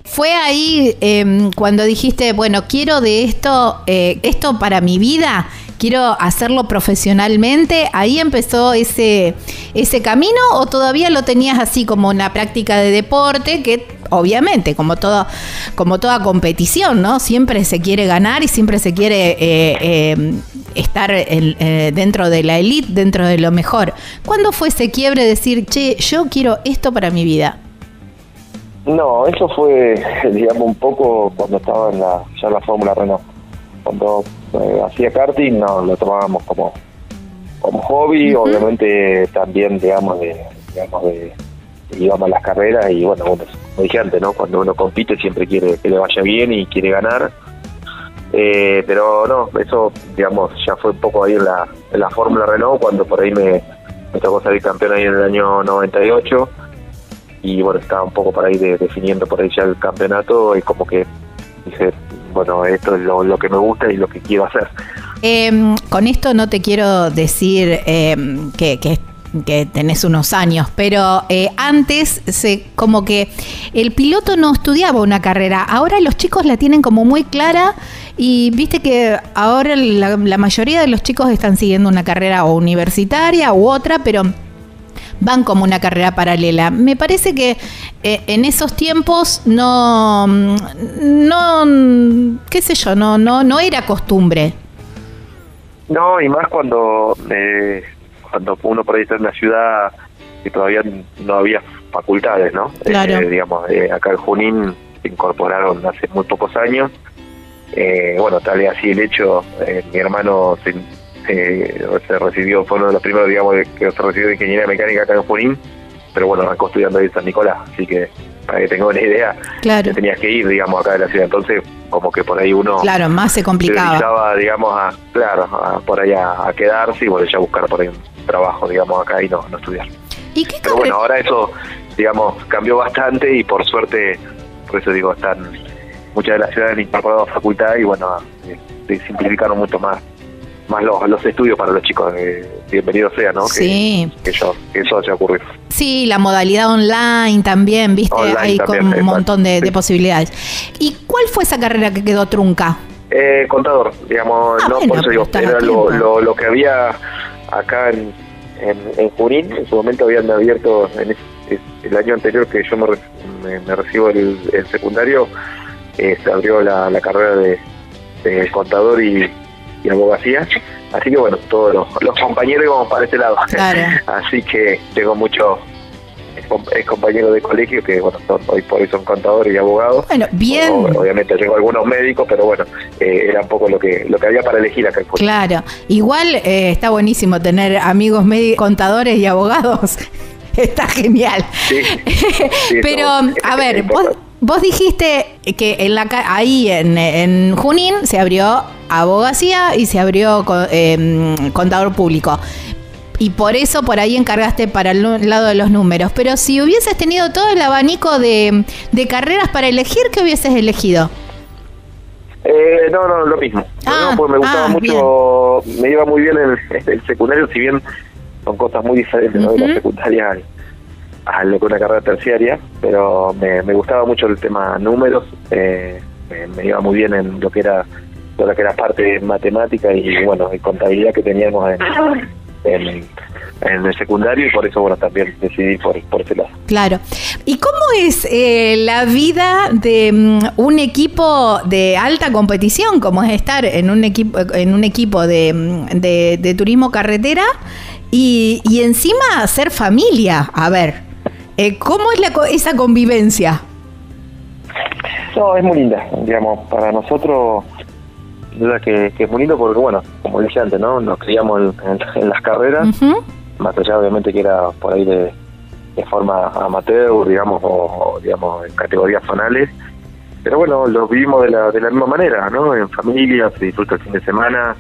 Speaker 1: Fue ahí em, cuando dijiste, bueno, quiero de esto, eh, esto para mi vida, quiero hacerlo profesionalmente. Ahí empezó ese, ese camino o todavía lo tenías así como una práctica de deporte que obviamente, como todo, como toda competición, ¿no? Siempre se quiere ganar y siempre se quiere eh, em, estar eh, dentro de la elite, dentro de lo mejor. ¿Cuándo fue ese quiebre de decir, che, yo quiero esto para mi vida?
Speaker 4: No, eso fue, digamos, un poco cuando estaba en la, ya en la Fórmula Renault. Cuando eh, hacía karting, no, lo tomábamos como, como hobby, obviamente también, digamos, de, digamos, de, íbamos a las carreras y bueno, como dije antes, ¿no? Cuando uno compite siempre quiere que le vaya bien y quiere ganar eh, pero no, eso, digamos, ya fue un poco ahí en la, en la Fórmula Renault, cuando por ahí me, me, tocó salir campeón ahí en el año 98. Y bueno, estaba un poco por ahí definiendo por ahí ya el campeonato y como que dije, bueno, esto es lo, que me gusta y lo que quiero hacer.
Speaker 1: Em, con esto no te quiero decir em, que, que tenés unos años, pero eh, antes se, como que el piloto no estudiaba una carrera, ahora los chicos la tienen como muy clara y viste que ahora la, mayoría de los chicos están siguiendo una carrera universitaria u otra, pero van como una carrera paralela. Me parece que eh, en esos tiempos no, no, qué sé yo, no, no, no era costumbre.
Speaker 4: No, y más cuando eh, cuando uno por ahí está en la ciudad y todavía no había facultades, ¿no?
Speaker 1: Eh,
Speaker 4: digamos, eh, acá en Junín se incorporaron hace muy pocos años. Eh, bueno, tal vez así el hecho, mi hermano se, se, recibió, fue uno de los primeros, digamos, que se recibió de ingeniería mecánica acá en Junín, pero bueno, arrancó estudiando ahí en San Nicolás, así que para que tenga una idea,
Speaker 1: claro.
Speaker 4: tenías que ir, digamos, acá de la ciudad. Entonces, como que por ahí uno...
Speaker 1: Claro, más se complicaba.
Speaker 4: digamos, a, claro, por ahí a, quedarse y volver a buscar por ahí un trabajo, digamos, acá y no, no estudiar.
Speaker 1: ¿Y qué
Speaker 4: Pero bueno, ahora eso, digamos, cambió bastante y por suerte, por eso digo, están muchas de las ciudades han incorporado facultad y bueno, eh, simplificaron mucho más más los, los estudios para los chicos. Eh, bienvenido sea, ¿no?
Speaker 1: Sí.
Speaker 4: Que, yo, que eso haya ocurrido.
Speaker 1: Sí, la modalidad online también, viste, hay con un montón de, posibilidades. ¿Y cuál fue esa carrera que quedó trunca?
Speaker 4: Eh, contador, digamos, ah, no, por eso digo, era lo, lo, que había acá en, en, Junín, en su momento habían abierto, en el año anterior que yo me, me, recibo el, secundario, eh, se abrió la, la carrera de, de contador y, y abogacía. Así que bueno, todos los, compañeros íbamos para este lado. [LAUGHS] Así que tengo muchos es compañero de colegio que bueno hoy por hoy son contadores y abogados.
Speaker 1: Bueno bien.
Speaker 4: Obviamente tengo algunos médicos pero bueno eh, era un poco lo que lo que había para elegir acá en
Speaker 1: claro. Igual eh, está buenísimo tener amigos contadores y abogados. [LAUGHS] Está genial. Sí, [LAUGHS] pero a ver vos Vos dijiste que en la ahí en, Junín se abrió abogacía y se abrió em, contador público. Y por eso por ahí encargaste para el lado de los números. Pero si hubieses tenido todo el abanico de, carreras para elegir, ¿qué hubieses elegido?
Speaker 4: Eh, no, no, lo mismo. Ah, pues me gustaba ah, mucho, me iba muy bien el, el, secundario, si bien son cosas muy diferentes, ¿no? De la secundaria a lo que una carrera terciaria, pero me, gustaba mucho el tema números, eh, me, iba muy bien en lo que era lo que era parte de matemática y bueno, y contabilidad que teníamos en, en, el secundario y por eso bueno también decidí por, por.
Speaker 1: Claro. ¿Y cómo es eh, la vida de mm, un equipo de alta competición, como es estar en un equipo en un equipo de, mm, de, turismo carretera y, y encima ser familia? A ver, eh, ¿Cómo es la, esa convivencia?
Speaker 4: No, es muy linda, digamos, para nosotros, duda que, que, es muy lindo porque, bueno, como dije antes, ¿no? Nos criamos en, las carreras, más allá obviamente que era por ahí de, forma amateur, digamos, o, digamos, en categorías zonales, pero bueno, lo vivimos de la, de la misma manera, ¿no? En familia, se disfruta el fin de semana,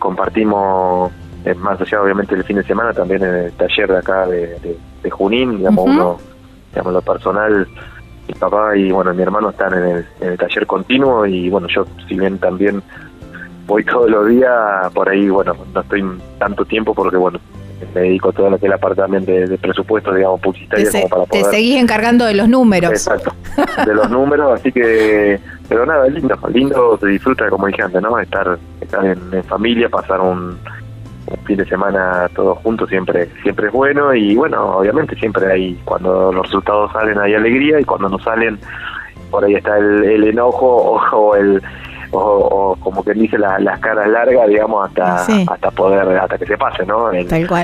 Speaker 4: compartimos, eh, más allá obviamente del fin de semana, también en el taller de acá de de Junín, digamos, uno, digamos, lo personal, mi papá y bueno, mi hermano están en el, taller continuo y bueno, yo si bien también voy [LAUGHS] todos los días, por ahí, bueno, no estoy tanto tiempo porque bueno, me dedico todo lo que es la parte también de, presupuesto, digamos, publicitario.
Speaker 1: Te, como para te seguís encargando de los números.
Speaker 4: Exacto, de los números, así que, pero nada, es lindo, lindo, se disfruta, como dije antes, ¿no? Estar, estar en familia, pasar un, un fin de semana todos juntos siempre siempre es bueno y bueno obviamente siempre hay cuando los resultados salen hay alegría y cuando no salen por ahí está el, enojo o, el o, como que dice las caras largas digamos hasta hasta poder hasta que se pase no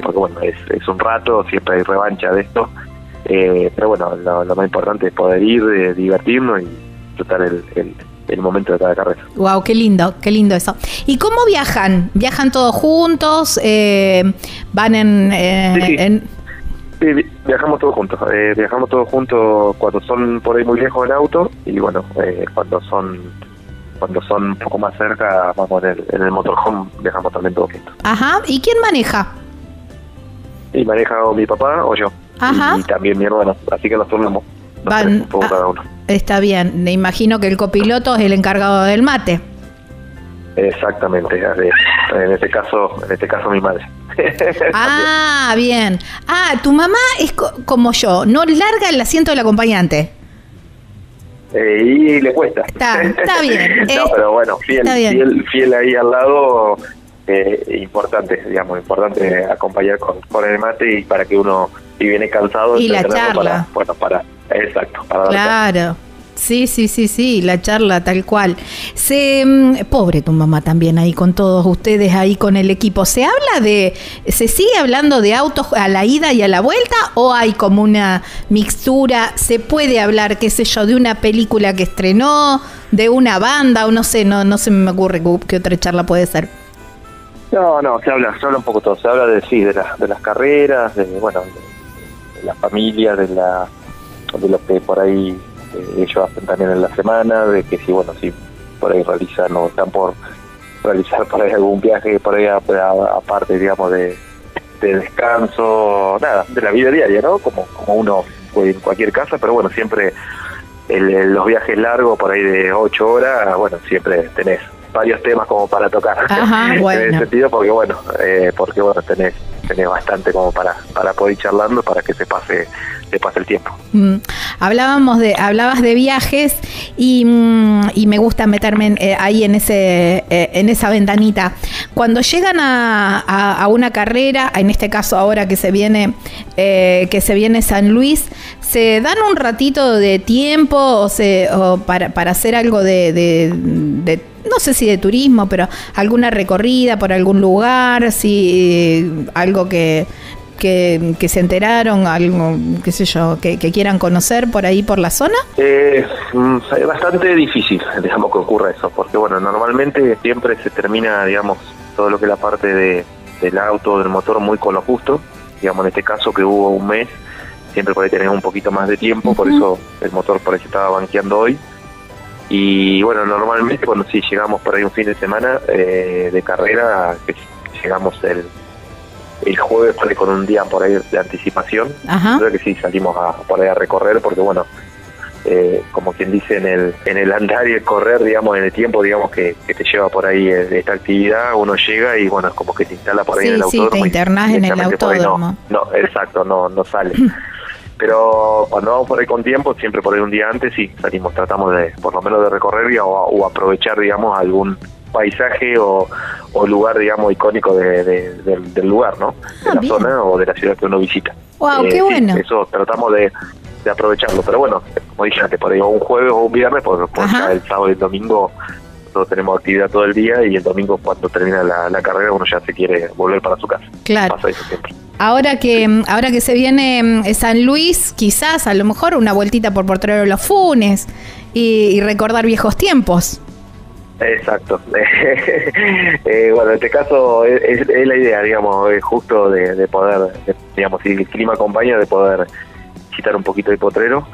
Speaker 4: porque bueno es, es un rato siempre hay revancha de esto eh, pero bueno lo, lo, más importante es poder ir eh, divertirnos y disfrutar el, el el momento de cada carrera.
Speaker 1: Wow, qué lindo, qué lindo eso. ¿Y cómo viajan? ¿Viajan todos juntos? Eh, ¿Van en,
Speaker 4: eh, sí, viajamos todos juntos. Eh, viajamos todos juntos cuando son por ahí muy lejos en auto y bueno, cuando son cuando son un poco más cerca, vamos en el, en el motorhome, viajamos también todos juntos.
Speaker 1: Ajá, ¿y quién maneja?
Speaker 4: Y maneja o mi papá o yo. Ajá. Y, también mi hermano, así que nos turnamos.
Speaker 1: Van, cada uno. Está bien, me imagino que el copiloto es el encargado del mate.
Speaker 4: Exactamente, en este caso, en este caso mi madre. [LAUGHS]
Speaker 1: ah, bien. Ah, tu mamá es como yo, no larga el asiento del acompañante.
Speaker 4: Eh, y le cuesta.
Speaker 1: Está, [LAUGHS] bien.
Speaker 4: no, pero bueno, fiel, fiel, fiel ahí al lado, eh, importante, digamos, importante acompañar con, con el mate y para que uno, si viene cansado,
Speaker 1: y la charla.
Speaker 4: bueno, para Exacto.
Speaker 1: claro. Sí, sí, sí, sí, la charla tal cual. Se, mm, pobre tu mamá también ahí con todos ustedes ahí con el equipo. ¿Se habla de, se sigue hablando de autos a la ida y a la vuelta o hay como una mixtura? ¿Se puede hablar, qué sé yo, de una película que estrenó, de una banda o no sé, no, no se me ocurre qué otra charla puede ser?
Speaker 4: No, no, se habla, se habla un poco todo. Se habla de sí, de, de las carreras, de bueno, de la familia, de la de lo que por ahí eh, ellos hacen también en la semana, de que si, bueno, si por ahí realizan o están por realizar por ahí algún viaje por ahí aparte, digamos, de, descanso, nada, de la vida diaria, ¿no? Como, como uno puede en cualquier casa, pero bueno, siempre el, los viajes largos, por ahí de ocho horas, bueno, siempre tenés varios temas como para tocar [LAUGHS] en ese sentido, porque bueno, eh, porque bueno, tenés, tenés bastante como para, para poder ir charlando para que se pase te pasa el tiempo.
Speaker 1: Mm. Hablábamos de, hablabas de viajes y, mm, y me gusta meterme eh, ahí en ese, eh, en esa ventanita. Cuando llegan a, a, una carrera, en este caso ahora que se viene, eh, que se viene San Luis, ¿se dan un ratito de tiempo o, se, para, para hacer algo de, no sé si de turismo, pero alguna recorrida por algún lugar, si algo que, que, se enteraron, algo, qué sé yo, que, quieran conocer por ahí, por la zona?
Speaker 4: Eh, mm, es bastante difícil, [LAUGHS] digamos, que ocurra eso, porque bueno, normalmente siempre se termina, digamos, todo lo que es la parte de, del auto, del motor, muy con lo justo, digamos, en este caso que hubo un mes, siempre por ahí un poquito más de tiempo, por eso el motor por ahí se estaba banqueando hoy. Y bueno, normalmente cuando sí llegamos por ahí un fin de semana eh, de carrera, que llegamos el, el jueves con un día por ahí de anticipación. Creo que sí salimos a, por ahí a recorrer porque bueno, eh, como quien dice en el en el andar y el correr, digamos, en el tiempo, digamos que, te lleva por ahí de esta actividad, uno llega y bueno, es como que te instala por ahí en el autódromo.
Speaker 1: Sí, te internás en el autódromo.
Speaker 4: No, exacto, no no sale. [LAUGHS] Pero cuando vamos por ahí con tiempo, siempre por ahí un día antes, sí, salimos, tratamos de, por lo menos de recorrer o, o aprovechar, digamos, algún paisaje o, lugar, digamos, icónico del lugar, ¿no? de ah, la zona o de la ciudad que uno visita.
Speaker 1: ¡Wow, qué eh, bueno!
Speaker 4: eso tratamos de, aprovecharlo. Pero bueno, como dije antes, por ahí un jueves o un viernes, pues el sábado y el domingo nosotros tenemos actividad todo el día y el domingo cuando termina la, carrera uno ya se quiere volver para su casa.
Speaker 1: Claro. Pasa eso siempre. Ahora que, ahora que se viene mm, San Luis, quizás a lo mejor una vueltita por Portero de los Funes y recordar viejos tiempos.
Speaker 4: Exacto. [LAUGHS] eh, bueno, en este caso es, la idea, digamos, es justo de, poder, digamos, si el clima acompaña, de poder quitar un poquito de potrero.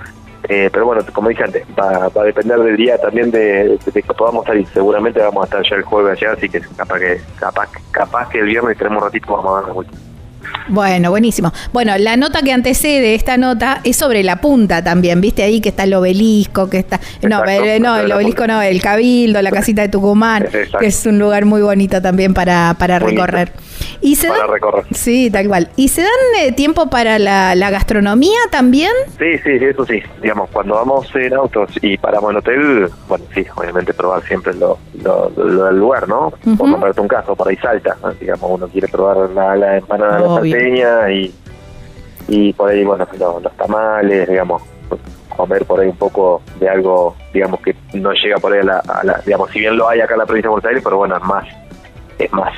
Speaker 4: Eh, pero bueno, como dije antes, va, a depender del día también de, que podamos salir. Seguramente vamos a estar ya el jueves allá, así que capaz que capaz, capaz que el viernes tenemos un ratito vamos a dar la vuelta.
Speaker 1: Bueno, buenísimo. Bueno, la nota que antecede esta nota es sobre la punta también, ¿viste? Ahí que está el obelisco, que está... no, eh, no, el obelisco no, el Cabildo, la casita de Tucumán, [LAUGHS] que es un lugar muy bonito también para, para recorrer.
Speaker 4: Y se para recorrer.
Speaker 1: Sí, tal cual. ¿Y se dan eh, tiempo para la, gastronomía también?
Speaker 4: Sí, sí, eso sí. Digamos, cuando vamos en autos y paramos en hotel, bueno, sí, obviamente probar siempre lo, lo, del lugar, ¿no? Por nombrarte un caso, por ahí salta, digamos, uno quiere probar la, la empanada de y, y por ahí, bueno, los, tamales, digamos, comer por ahí un poco de algo, digamos, que no llega por ahí a la, digamos, si bien lo hay acá en la provincia de Buenos Aires, pero bueno, es más, es más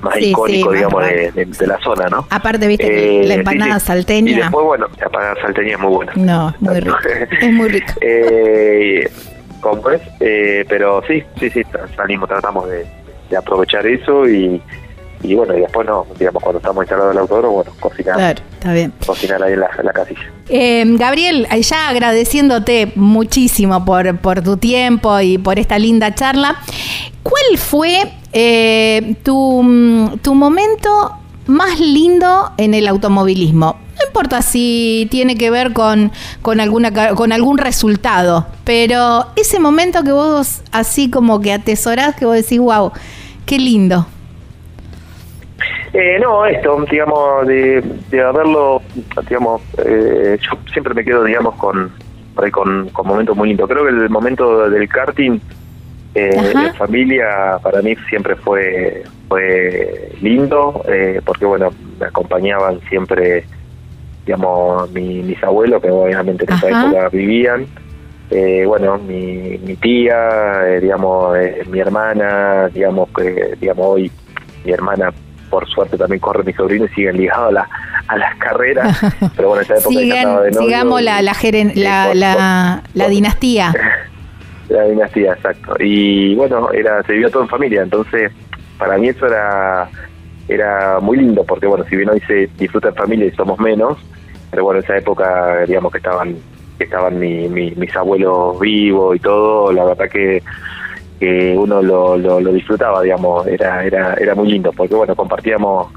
Speaker 4: más icónico, digamos, de, la zona, ¿no?
Speaker 1: Aparte, viste, eh, la empanada salteña. Y
Speaker 4: después, bueno, la empanada salteña es muy buena.
Speaker 1: No, muy rica. es muy rica. [LAUGHS]
Speaker 4: Eh, ¿Cómo es? Eh, pero sí, sí, sí, salimos, tratamos de aprovechar eso y, y bueno, y después no, digamos, cuando estamos instalados en el autódromo, bueno, cocinar.
Speaker 1: Claro, está bien.
Speaker 4: Cocinar ahí en la, casilla.
Speaker 1: Eh, Gabriel, ya agradeciéndote muchísimo por, por tu tiempo y por esta linda charla, ¿cuál fue eh, tu, tu momento más lindo en el automovilismo? No importa si tiene que ver con, con, alguna, con algún resultado, pero ese momento que vos así como que atesorás, que vos decís, wow, qué lindo.
Speaker 4: Eh, no, esto, digamos, de, de haberlo, digamos, eh, yo siempre me quedo, digamos, con, con, con momentos muy lindos. Creo que el momento del karting eh, en familia para mí siempre fue fue lindo, eh, porque bueno, me acompañaban siempre, digamos, mis abuelos, que obviamente en esa época vivían. Eh, bueno, mi, mi tía, digamos, mi hermana, digamos que, digamos, hoy mi hermana por suerte también corre mi sobrino y siguen ligados a, la, a las carreras. [LAUGHS] Pero bueno, esa época
Speaker 1: de Sigamos la, la, la, la, dinastía. [LAUGHS]
Speaker 4: La dinastía, exacto. Y bueno, era se vivió todo en familia, entonces para mí eso era era muy lindo, porque bueno, si bien hoy se disfruta en familia y somos menos, pero bueno, esa época, digamos que estaban que estaban mi, mis abuelos vivos y todo, la verdad que que uno lo, lo, disfrutaba, digamos, era, era, era muy lindo, porque bueno, compartíamos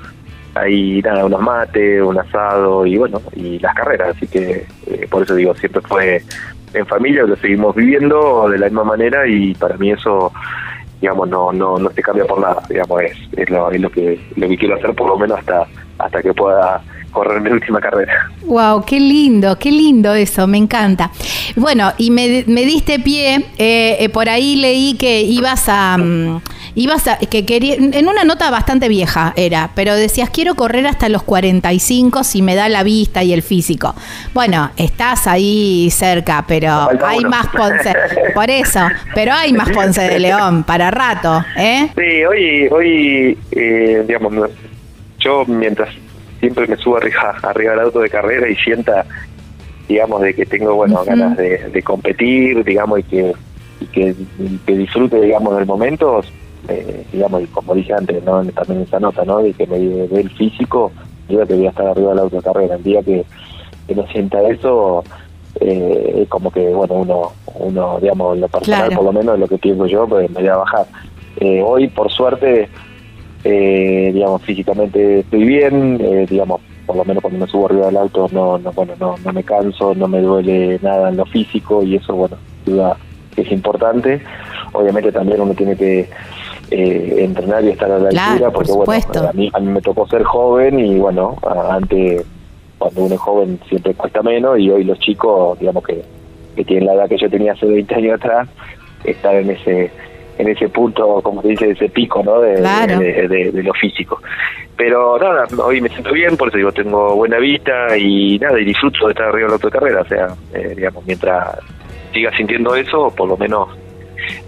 Speaker 4: ahí nada, unos mates, un asado y bueno, y las carreras, así que eh, por eso digo, siempre fue en familia, lo seguimos viviendo de la misma manera y para mí eso digamos no no no se cambia por nada digamos es, es, lo, es lo que lo que quiero hacer por lo menos hasta hasta que pueda correr mi última carrera.
Speaker 1: Wow, qué lindo, qué lindo eso, me encanta. Bueno, y me, diste pie, eh, eh, por ahí leí que ibas a... Mm, ibas a, que quería, en una nota bastante vieja era, pero decías, quiero correr hasta los 45 si me da la vista y el físico. Bueno, estás ahí cerca, pero hay más Ponce, por eso, pero hay más Ponce de León para rato, ¿eh?
Speaker 4: Sí, hoy, hoy eh, digamos, yo mientras siempre me subo arriba, [LAUGHS] arriba del auto de carrera y sienta, digamos, de que tengo, bueno, ganas de, competir, digamos, y que, y que, que disfrute, digamos, del momento, eh, digamos, y como dije antes, ¿no? también esa nota, ¿no? De que me dé el físico, yo que voy a estar arriba de la autocarrera. El día que, no sienta eso, eh, es como que, bueno, uno, uno digamos, lo personal, por lo menos, lo que pienso yo, pues me voy a bajar. Eh, hoy, por suerte, eh, digamos, físicamente estoy bien, eh, digamos, por lo menos cuando me subo arriba del auto, no, no, bueno, no, no me canso, no me duele nada en lo físico y eso, bueno, duda es importante. Obviamente también uno tiene que eh, entrenar y estar a la altura, porque bueno, a mí, a mí me tocó ser joven y bueno, antes cuando uno es joven siempre cuesta menos y hoy los chicos, digamos que, que tienen la edad que yo tenía hace 20 años atrás, están en ese en ese punto, como se dice, ese pico, ¿no? De, de, lo físico. Pero nada, hoy me siento bien, por eso digo, tengo buena vista y nada, y disfruto de estar arriba de la autocarrera, o sea, eh, digamos, mientras siga sintiendo eso, por lo menos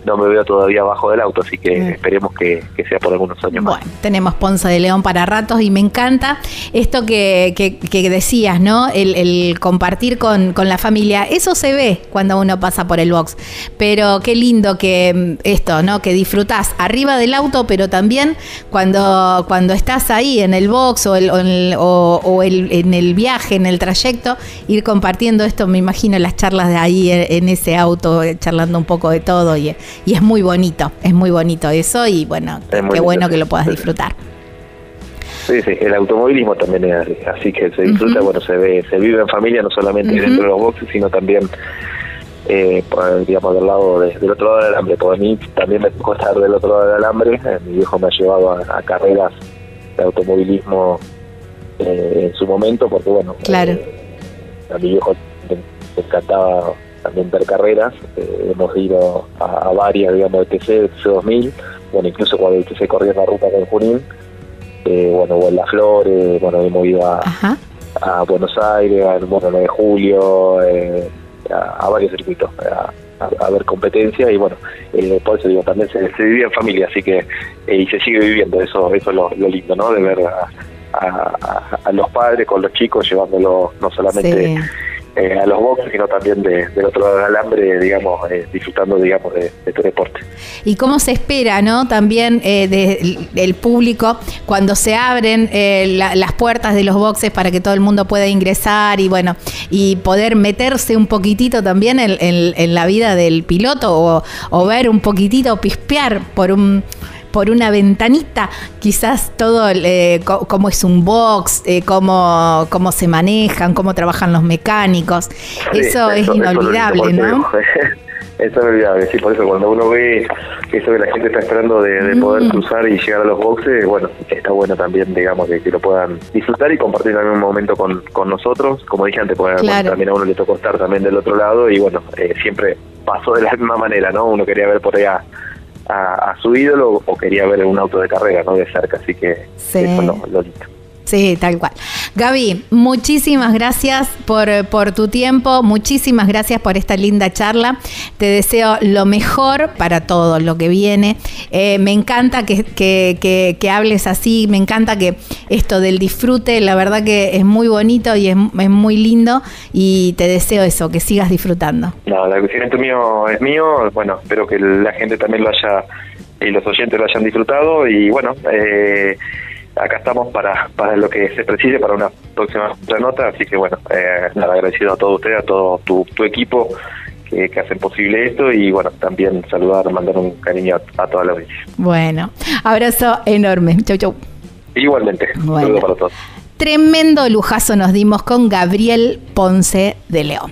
Speaker 4: no me veo todavía abajo del auto, así que esperemos que, sea por algunos años
Speaker 1: más. Bueno, tenemos Ponce de León para ratos y me encanta esto que, que, decías, ¿no? El, compartir con, la familia, eso se ve cuando uno pasa por el box, pero qué lindo que mm, esto, ¿no? Que disfrutás arriba del auto, pero también cuando, cuando estás ahí en el box o, el, o, el, en el viaje, en el trayecto, ir compartiendo esto, me imagino las charlas de ahí en, ese auto, charlando un poco de todo y y, es muy bonito, es muy bonito eso y bueno, qué bueno que lo puedas disfrutar.
Speaker 4: Sí, sí, el automovilismo también es así, que se disfruta, bueno, se ve, se vive en familia, no solamente dentro de los boxes, sino también, eh, digamos, del lado del otro lado del alambre. Por mí también me tocó estar del otro lado del alambre, eh, mi viejo me ha llevado a, carreras de automovilismo eh, en su momento, porque bueno,
Speaker 1: claro.
Speaker 4: a mi viejo le encantaba también ver carreras. Eh, hemos ido a, varias, digamos, de TC, de TC 2000, bueno, incluso cuando el TC corría la ruta con Junín, eh, bueno, o en Las Flores, bueno, hemos ido a, a Buenos Aires, al bueno, 9 de julio, eh, a, varios circuitos. A, ver competencia y bueno, por eso digo, también se, se vivía en familia, así que y se sigue viviendo, eso eso es lo, lindo, ¿no? De ver a, los padres con los chicos llevándolo no solamente eh, a los boxes, sino también del otro lado del alambre, digamos, eh, disfrutando, digamos, de, tu deporte.
Speaker 1: Y cómo se espera, ¿no? También eh, del público cuando se abren las puertas de los boxes para que todo el mundo pueda ingresar y bueno, y poder meterse un poquitito también en, la vida del piloto o, o ver un poquitito, pispear por un por una ventanita, quizás todo eh, cómo es un box, eh, cómo, cómo se manejan, cómo trabajan los mecánicos. eso, es inolvidable, ¿no? [LAUGHS]
Speaker 4: Eso es inolvidable, sí, por eso cuando uno ve eso que la gente está esperando de, poder mm. cruzar y llegar a los boxes, bueno, está bueno también, digamos, de que lo puedan disfrutar y compartir también un momento con, con nosotros. Como dije antes, pues, también a uno le tocó estar también del otro lado y bueno, eh, siempre pasó de la misma manera, ¿no? Uno quería ver por allá a, su ídolo o quería ver un auto de carrera, ¿no? De cerca, así que eso lo, lo lindo.
Speaker 1: Sí, tal cual. Gaby, muchísimas gracias por, por, tu tiempo, muchísimas gracias por esta linda charla. Te deseo lo mejor para todo lo que viene. Eh, me encanta que, que, que, hables así, me encanta que esto del disfrute, la verdad que es muy bonito y es, es muy lindo y te deseo eso, que sigas disfrutando.
Speaker 4: No, el agradecimiento mío es mío, bueno, espero que la gente también lo haya y los oyentes lo hayan disfrutado y bueno, eh, acá estamos para, para lo que se precise para una próxima nota, así que bueno, eh, nada, agradecido a todos ustedes, a todo tu, equipo que, hacen posible esto y bueno, también saludar, mandar un cariño a, toda la audiencia.
Speaker 1: Bueno, abrazo enorme, chau chau.
Speaker 4: Igualmente, un saludo para todos.
Speaker 1: Tremendo lujazo nos dimos con Gabriel Ponce de León.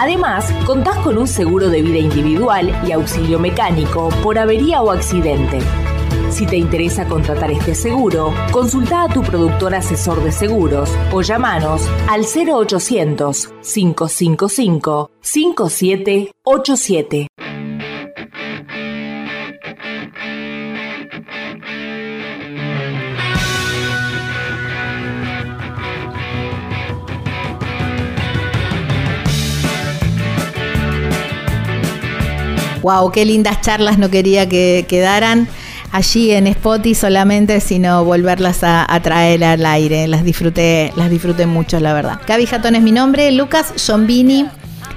Speaker 5: Además, contás con un seguro de vida individual y auxilio mecánico por avería o accidente. Si te interesa contratar este seguro, consulta a tu productor asesor de seguros o llamanos al 0800 555 5787.
Speaker 1: Wow, qué lindas charlas no quería que quedaran allí en Spotify solamente, sino volverlas a, traer al aire. Las disfruté, las disfruté mucho, la verdad. Gaby Jatón es mi nombre, Lucas Jombini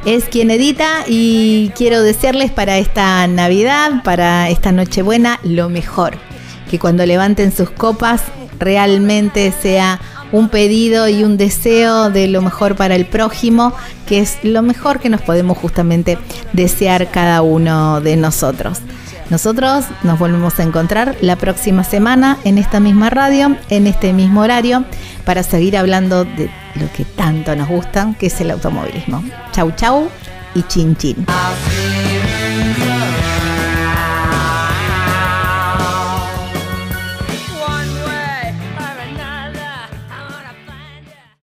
Speaker 1: es quien edita y quiero desearles para esta Navidad, para esta Nochebuena, lo mejor. Que cuando levanten sus copas realmente sea un pedido y un deseo de lo mejor para el prójimo, que es lo mejor que nos podemos justamente desear cada uno de nosotros. Nosotros nos volvemos a encontrar la próxima semana en esta misma radio, en este mismo horario, para seguir hablando de lo que tanto nos gusta, que es el automovilismo. Chau, chau y chin chin.